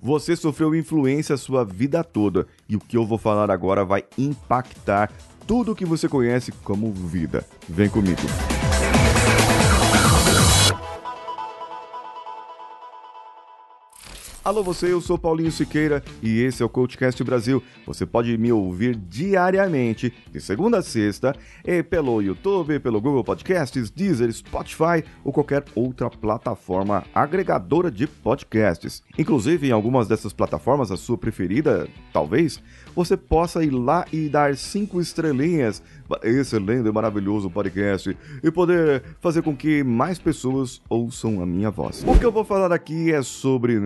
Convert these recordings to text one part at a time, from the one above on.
Você sofreu influência a sua vida toda e o que eu vou falar agora vai impactar tudo o que você conhece como vida. Vem comigo. Alô você, eu sou Paulinho Siqueira e esse é o Coachcast Brasil. Você pode me ouvir diariamente, de segunda a sexta, pelo YouTube, pelo Google Podcasts, Deezer, Spotify ou qualquer outra plataforma agregadora de podcasts. Inclusive, em algumas dessas plataformas, a sua preferida, talvez, você possa ir lá e dar cinco estrelinhas esse lindo e maravilhoso podcast e poder fazer com que mais pessoas ouçam a minha voz. O que eu vou falar aqui é sobre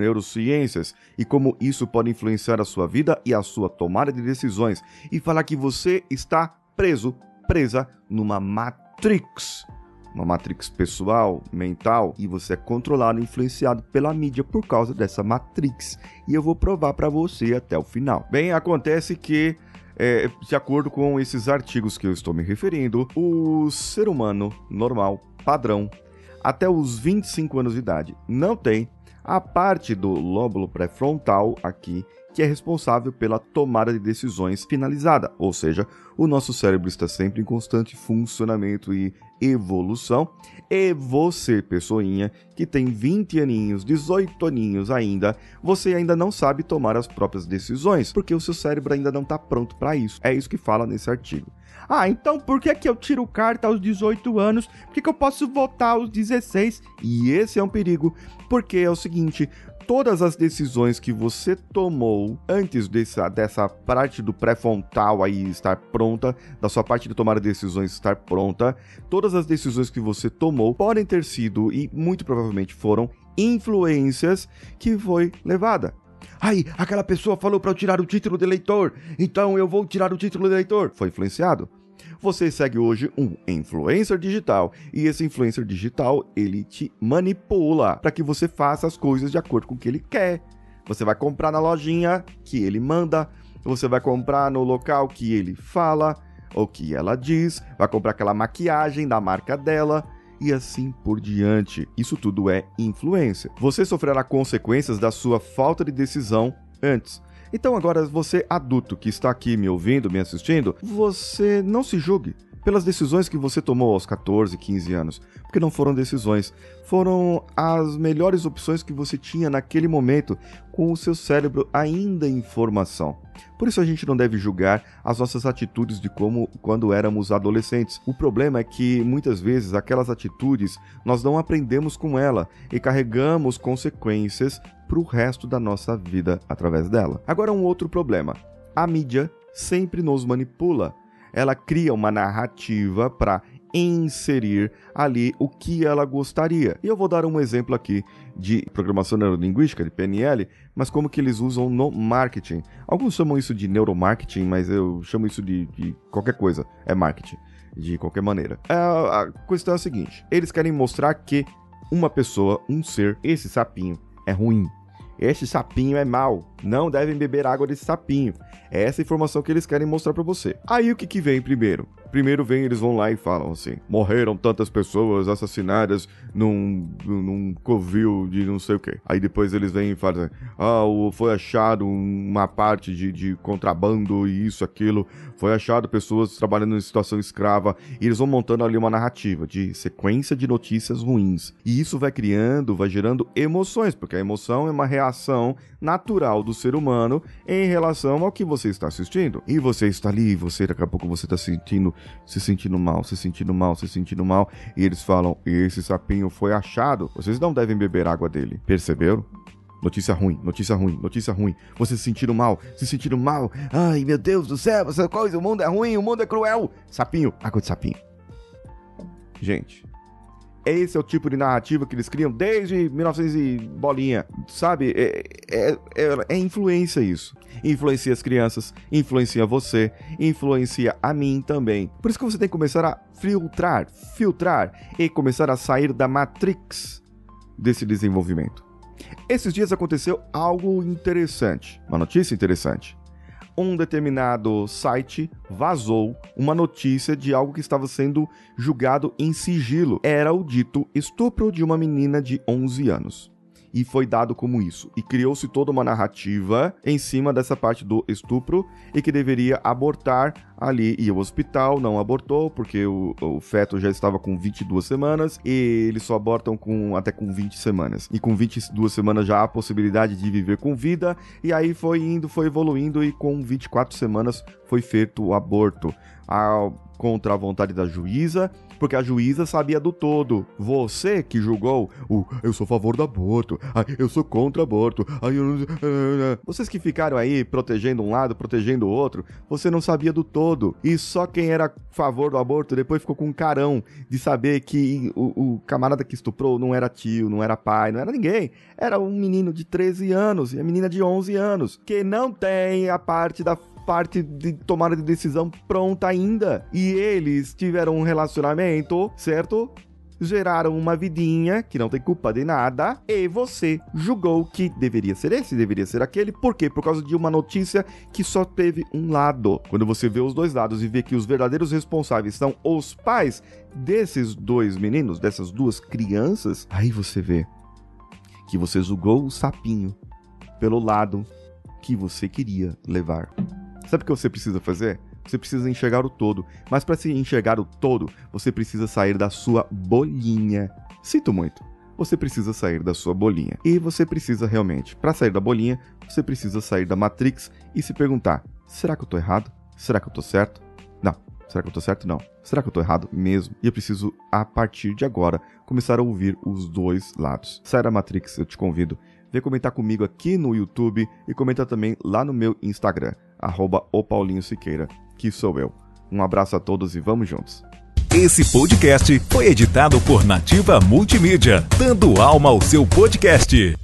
neurociências e como isso pode influenciar a sua vida e a sua tomada de decisões e falar que você está preso, presa numa matrix uma matrix pessoal, mental, e você é controlado influenciado pela mídia por causa dessa matrix. E eu vou provar para você até o final. Bem, acontece que é, de acordo com esses artigos que eu estou me referindo, o ser humano normal, padrão, até os 25 anos de idade, não tem a parte do lóbulo pré-frontal aqui que é responsável pela tomada de decisões finalizada, ou seja, o nosso cérebro está sempre em constante funcionamento e evolução. E você, pessoinha, que tem 20 aninhos, 18 aninhos ainda, você ainda não sabe tomar as próprias decisões, porque o seu cérebro ainda não está pronto para isso. É isso que fala nesse artigo. Ah, então por que, que eu tiro carta aos 18 anos? Por que, que eu posso votar aos 16? E esse é um perigo, porque é o seguinte: todas as decisões que você tomou antes dessa, dessa parte do pré-frontal aí estar pronta, da sua parte de tomar decisões estar pronta, todas as decisões que você tomou podem ter sido e muito provavelmente foram influências que foi levada. Ai, aquela pessoa falou para eu tirar o título de eleitor, então eu vou tirar o título de eleitor. Foi influenciado? Você segue hoje um influencer digital e esse influencer digital ele te manipula para que você faça as coisas de acordo com o que ele quer. Você vai comprar na lojinha que ele manda, você vai comprar no local que ele fala ou que ela diz, vai comprar aquela maquiagem da marca dela e assim por diante. Isso tudo é influência. Você sofrerá consequências da sua falta de decisão antes. Então agora você adulto que está aqui me ouvindo, me assistindo, você não se julgue pelas decisões que você tomou aos 14, 15 anos, porque não foram decisões, foram as melhores opções que você tinha naquele momento, com o seu cérebro ainda em formação. Por isso a gente não deve julgar as nossas atitudes de como quando éramos adolescentes. O problema é que muitas vezes aquelas atitudes nós não aprendemos com ela e carregamos consequências para o resto da nossa vida através dela. Agora, um outro problema: a mídia sempre nos manipula. Ela cria uma narrativa para inserir ali o que ela gostaria. E eu vou dar um exemplo aqui de programação neurolinguística, de PNL, mas como que eles usam no marketing. Alguns chamam isso de neuromarketing, mas eu chamo isso de, de qualquer coisa. É marketing, de qualquer maneira. A, é, a questão é a seguinte: eles querem mostrar que uma pessoa, um ser, esse sapinho, é ruim. Este sapinho é mau. Não devem beber água desse sapinho. É essa informação que eles querem mostrar para você. Aí o que, que vem primeiro? Primeiro vem, eles vão lá e falam assim: morreram tantas pessoas assassinadas num, num covil de não sei o que. Aí depois eles vêm e falam: ah, foi achado uma parte de, de contrabando e isso, aquilo. Foi achado pessoas trabalhando em situação escrava. E eles vão montando ali uma narrativa de sequência de notícias ruins. E isso vai criando, vai gerando emoções, porque a emoção é uma reação natural do ser humano em relação ao que você está assistindo. E você está ali, você daqui a pouco você está sentindo se sentindo mal, se sentindo mal, se sentindo mal, e eles falam: esse sapinho foi achado, vocês não devem beber água dele. Perceberam? Notícia ruim, notícia ruim, notícia ruim. Vocês se sentiram mal, se sentiram mal. Ai, meu Deus do céu, essa coisa, o mundo é ruim, o mundo é cruel. Sapinho, água de sapinho. Gente, esse é o tipo de narrativa que eles criam desde 1900 e bolinha, sabe? É, é, é, é, influência isso. Influencia as crianças, influencia você, influencia a mim também. Por isso que você tem que começar a filtrar, filtrar e começar a sair da matrix desse desenvolvimento. Esses dias aconteceu algo interessante, uma notícia interessante um determinado site vazou uma notícia de algo que estava sendo julgado em sigilo. Era o dito estupro de uma menina de 11 anos. E foi dado como isso. E criou-se toda uma narrativa em cima dessa parte do estupro e que deveria abortar ali e o hospital não abortou porque o, o, feto já estava com 22 semanas e eles só abortam com até com 20 semanas. E com 22 semanas já há a possibilidade de viver com vida e aí foi indo, foi evoluindo e com 24 semanas foi feito o aborto. A, contra a vontade da juíza porque a juíza sabia do todo. Você que julgou o eu sou a favor do aborto, eu sou contra o aborto, ai, eu... vocês que ficaram aí protegendo um lado, protegendo o outro, você não sabia do todo. E só quem era a favor do aborto depois ficou com um carão de saber que o, o camarada que estuprou não era tio, não era pai, não era ninguém. Era um menino de 13 anos e a menina de 11 anos, que não tem a parte da parte de tomada de decisão pronta ainda. E eles tiveram um relacionamento, certo? geraram uma vidinha que não tem culpa de nada e você julgou que deveria ser esse, deveria ser aquele. Por quê? Por causa de uma notícia que só teve um lado. Quando você vê os dois lados e vê que os verdadeiros responsáveis são os pais desses dois meninos, dessas duas crianças, aí você vê que você julgou o sapinho pelo lado que você queria levar. Sabe o que você precisa fazer? Você precisa enxergar o todo. Mas para se enxergar o todo, você precisa sair da sua bolinha. Sinto muito. Você precisa sair da sua bolinha. E você precisa realmente, para sair da bolinha, você precisa sair da Matrix e se perguntar: será que eu tô errado? Será que eu tô certo? Não. Será que eu tô certo? Não. Será que eu tô errado mesmo? E eu preciso, a partir de agora, começar a ouvir os dois lados. Sai da Matrix, eu te convido. Vem comentar comigo aqui no YouTube e comenta também lá no meu Instagram arroba o Paulinho Siqueira, que sou eu. Um abraço a todos e vamos juntos. Esse podcast foi editado por Nativa Multimídia, dando alma ao seu podcast.